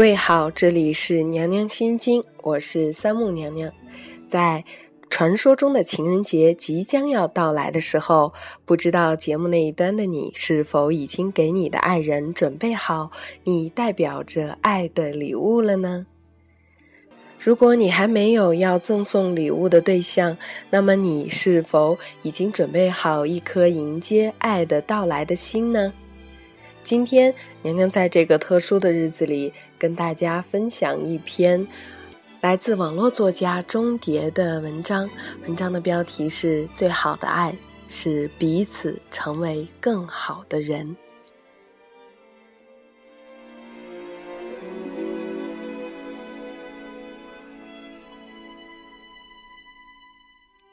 各位好，这里是娘娘心经，我是三木娘娘。在传说中的情人节即将要到来的时候，不知道节目那一端的你是否已经给你的爱人准备好你代表着爱的礼物了呢？如果你还没有要赠送礼物的对象，那么你是否已经准备好一颗迎接爱的到来的心呢？今天娘娘在这个特殊的日子里，跟大家分享一篇来自网络作家钟蝶的文章。文章的标题是《最好的爱是彼此成为更好的人》。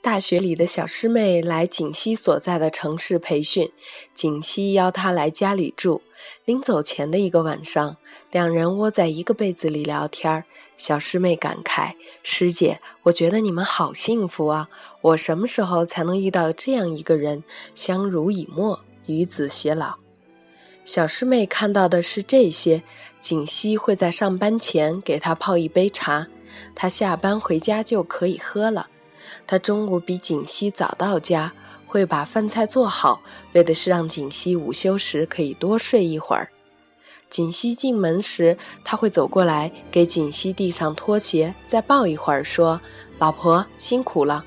大学里的小师妹来景熙所在的城市培训，景熙邀她来家里住。临走前的一个晚上，两人窝在一个被子里聊天小师妹感慨：“师姐，我觉得你们好幸福啊！我什么时候才能遇到这样一个人，相濡以沫，与子偕老？”小师妹看到的是这些：锦溪会在上班前给她泡一杯茶，她下班回家就可以喝了。他中午比锦溪早到家，会把饭菜做好，为的是让锦溪午休时可以多睡一会儿。锦溪进门时，他会走过来给锦溪递上拖鞋，再抱一会儿，说：“老婆辛苦了。”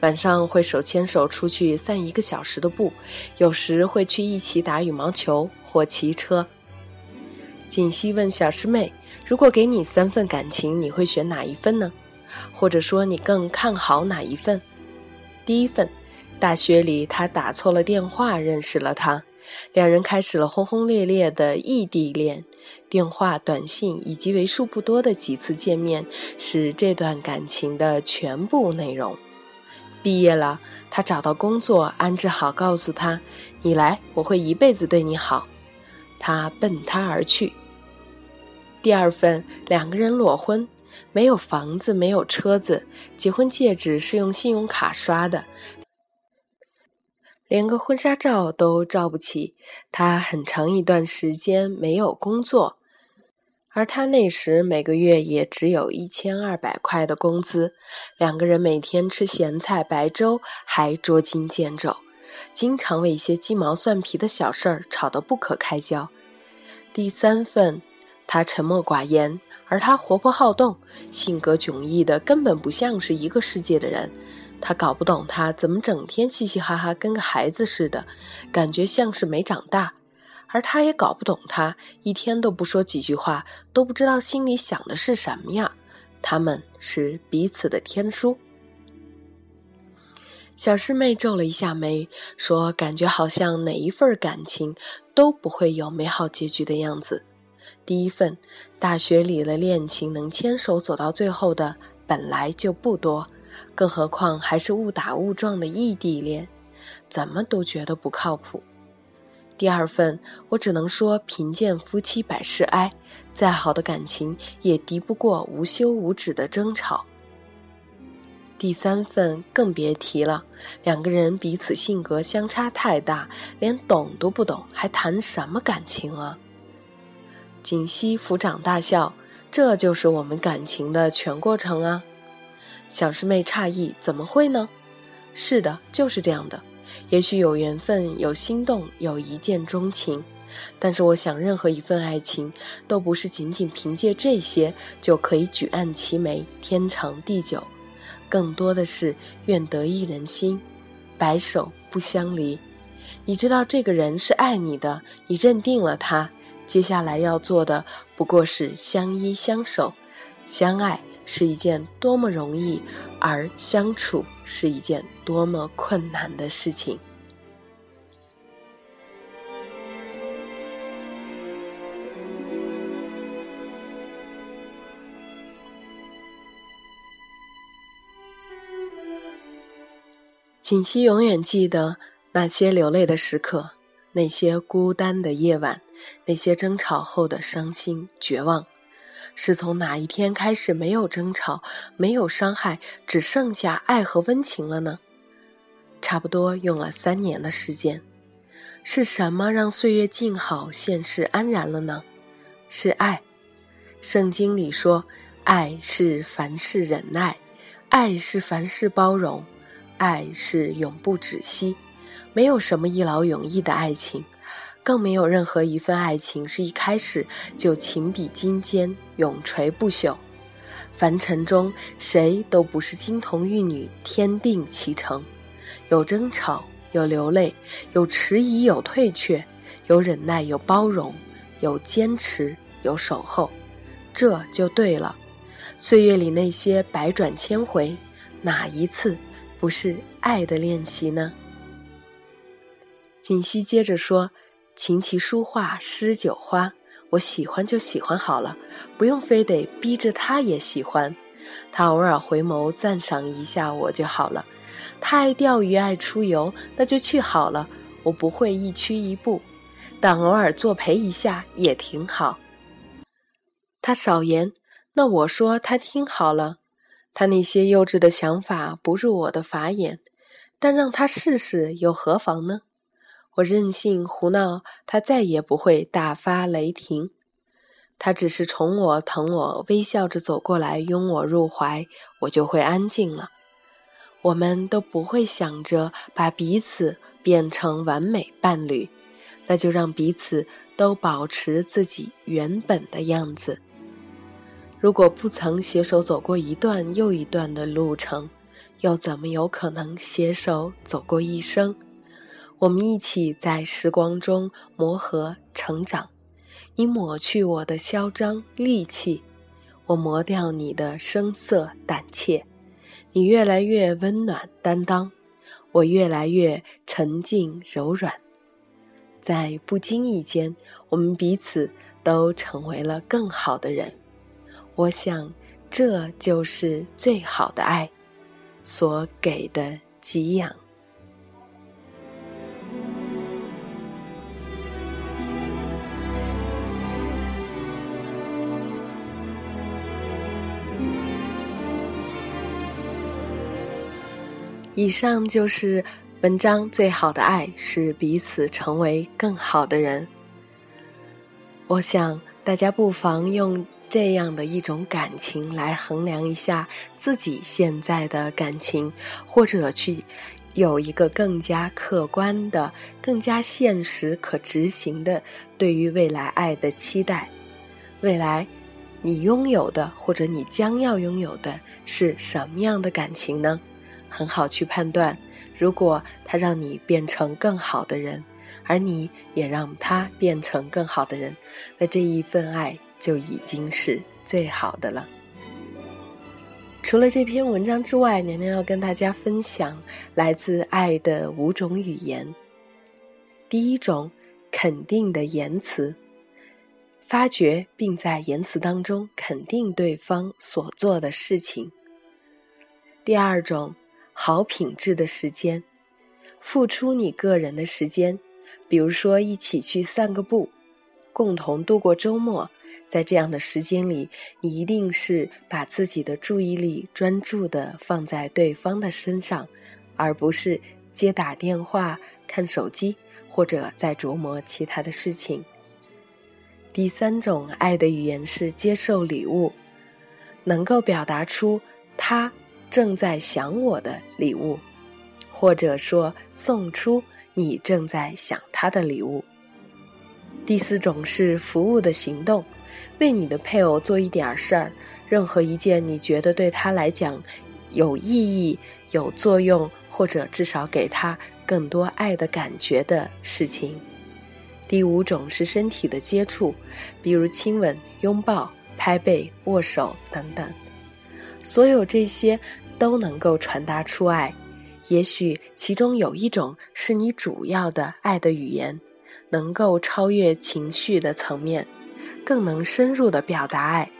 晚上会手牵手出去散一个小时的步，有时会去一起打羽毛球或骑车。锦溪问小师妹：“如果给你三份感情，你会选哪一份呢？”或者说，你更看好哪一份？第一份，大学里他打错了电话认识了她，两人开始了轰轰烈烈的异地恋。电话、短信以及为数不多的几次见面，是这段感情的全部内容。毕业了，他找到工作，安置好，告诉他：“你来，我会一辈子对你好。”他奔他而去。第二份，两个人裸婚。没有房子，没有车子，结婚戒指是用信用卡刷的，连个婚纱照都照不起。他很长一段时间没有工作，而他那时每个月也只有一千二百块的工资。两个人每天吃咸菜白粥，还捉襟见肘，经常为一些鸡毛蒜皮的小事儿吵得不可开交。第三份，他沉默寡言。而他活泼好动，性格迥异的，根本不像是一个世界的人。他搞不懂他怎么整天嘻嘻哈哈，跟个孩子似的，感觉像是没长大。而他也搞不懂他，一天都不说几句话，都不知道心里想的是什么呀。他们是彼此的天书。小师妹皱了一下眉，说：“感觉好像哪一份感情都不会有美好结局的样子。”第一份大学里的恋情能牵手走到最后的本来就不多，更何况还是误打误撞的异地恋，怎么都觉得不靠谱。第二份我只能说贫贱夫妻百事哀，再好的感情也敌不过无休无止的争吵。第三份更别提了，两个人彼此性格相差太大，连懂都不懂，还谈什么感情啊？锦溪抚掌大笑，这就是我们感情的全过程啊！小师妹诧异：“怎么会呢？”是的，就是这样的。也许有缘分，有心动，有一见钟情，但是我想，任何一份爱情都不是仅仅凭借这些就可以举案齐眉、天长地久，更多的是愿得一人心，白首不相离。你知道这个人是爱你的，你认定了他。接下来要做的不过是相依相守，相爱是一件多么容易，而相处是一件多么困难的事情。锦溪永远记得那些流泪的时刻。那些孤单的夜晚，那些争吵后的伤心绝望，是从哪一天开始没有争吵，没有伤害，只剩下爱和温情了呢？差不多用了三年的时间。是什么让岁月静好，现世安然了呢？是爱。圣经里说，爱是凡事忍耐，爱是凡事包容，爱是永不止息。没有什么一劳永逸的爱情，更没有任何一份爱情是一开始就情比金坚、永垂不朽。凡尘中，谁都不是金童玉女，天定其成。有争吵，有流泪，有迟疑，有退却，有忍耐，有包容，有坚持，有守候，这就对了。岁月里那些百转千回，哪一次不是爱的练习呢？锦溪接着说：“琴棋书画诗酒花，我喜欢就喜欢好了，不用非得逼着他也喜欢。他偶尔回眸赞赏一下我就好了。他爱钓鱼爱出游，那就去好了，我不会一屈一步，但偶尔作陪一下也挺好。他少言，那我说他听好了。他那些幼稚的想法不入我的法眼，但让他试试又何妨呢？”我任性胡闹，他再也不会大发雷霆。他只是宠我、疼我，微笑着走过来，拥我入怀，我就会安静了。我们都不会想着把彼此变成完美伴侣，那就让彼此都保持自己原本的样子。如果不曾携手走过一段又一段的路程，又怎么有可能携手走过一生？我们一起在时光中磨合成长，你抹去我的嚣张戾气，我磨掉你的声色胆怯。你越来越温暖担当，我越来越沉静柔软。在不经意间，我们彼此都成为了更好的人。我想，这就是最好的爱所给的给养。以上就是文章最好的爱是彼此成为更好的人。我想大家不妨用这样的一种感情来衡量一下自己现在的感情，或者去有一个更加客观的、更加现实可执行的对于未来爱的期待。未来你拥有的或者你将要拥有的是什么样的感情呢？很好去判断，如果他让你变成更好的人，而你也让他变成更好的人，那这一份爱就已经是最好的了。除了这篇文章之外，娘娘要跟大家分享来自爱的五种语言。第一种，肯定的言辞，发掘并在言辞当中肯定对方所做的事情。第二种。好品质的时间，付出你个人的时间，比如说一起去散个步，共同度过周末。在这样的时间里，你一定是把自己的注意力专注的放在对方的身上，而不是接打电话、看手机或者在琢磨其他的事情。第三种爱的语言是接受礼物，能够表达出他。正在想我的礼物，或者说送出你正在想他的礼物。第四种是服务的行动，为你的配偶做一点事儿，任何一件你觉得对他来讲有意义、有作用，或者至少给他更多爱的感觉的事情。第五种是身体的接触，比如亲吻、拥抱、拍背、握手等等。所有这些都能够传达出爱，也许其中有一种是你主要的爱的语言，能够超越情绪的层面，更能深入的表达爱。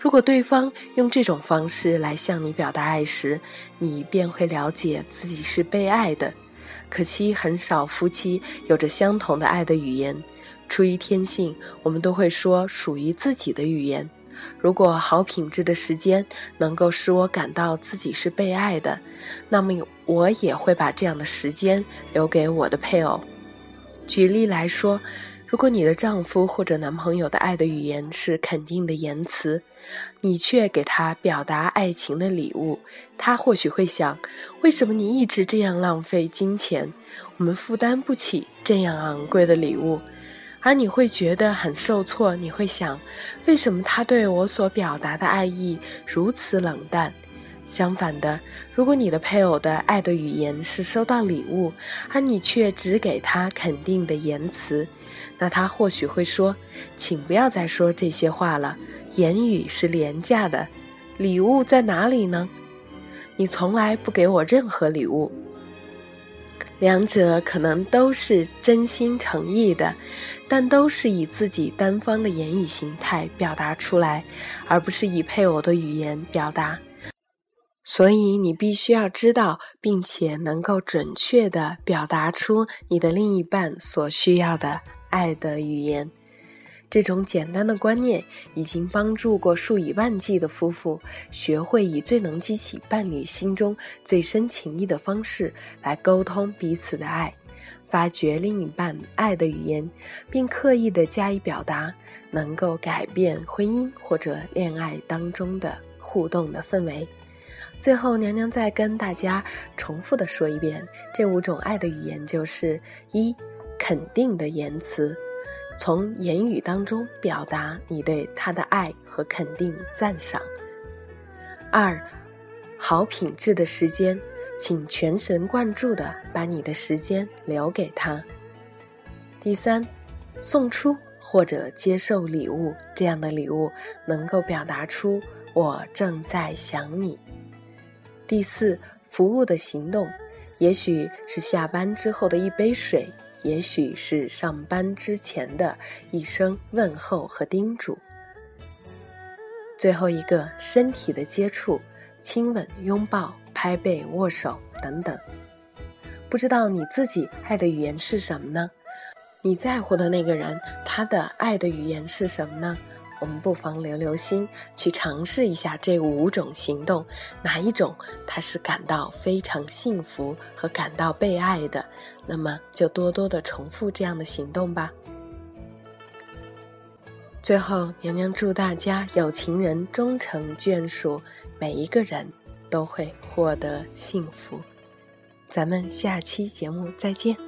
如果对方用这种方式来向你表达爱时，你便会了解自己是被爱的。可惜很少夫妻有着相同的爱的语言，出于天性，我们都会说属于自己的语言。如果好品质的时间能够使我感到自己是被爱的，那么我也会把这样的时间留给我的配偶。举例来说，如果你的丈夫或者男朋友的爱的语言是肯定的言辞，你却给他表达爱情的礼物，他或许会想：为什么你一直这样浪费金钱？我们负担不起这样昂贵的礼物。而你会觉得很受挫，你会想：为什么他对我所表达的爱意如此冷淡？相反的，如果你的配偶的爱的语言是收到礼物，而你却只给他肯定的言辞，那他或许会说：“请不要再说这些话了，言语是廉价的，礼物在哪里呢？你从来不给我任何礼物。”两者可能都是真心诚意的，但都是以自己单方的言语形态表达出来，而不是以配偶的语言表达。所以你必须要知道，并且能够准确地表达出你的另一半所需要的爱的语言。这种简单的观念已经帮助过数以万计的夫妇学会以最能激起伴侣心中最深情意的方式来沟通彼此的爱，发掘另一半爱的语言，并刻意的加以表达，能够改变婚姻或者恋爱当中的互动的氛围。最后，娘娘再跟大家重复的说一遍，这五种爱的语言就是：一、肯定的言辞，从言语当中表达你对他的爱和肯定赞赏；二、好品质的时间，请全神贯注的把你的时间留给他；第三，送出或者接受礼物，这样的礼物能够表达出我正在想你。第四，服务的行动，也许是下班之后的一杯水，也许是上班之前的一声问候和叮嘱。最后一个，身体的接触，亲吻、拥抱、拍背、握手等等。不知道你自己爱的语言是什么呢？你在乎的那个人，他的爱的语言是什么呢？我们不妨留留心，去尝试一下这五种行动，哪一种他是感到非常幸福和感到被爱的，那么就多多的重复这样的行动吧。最后，娘娘祝大家有情人终成眷属，每一个人都会获得幸福。咱们下期节目再见。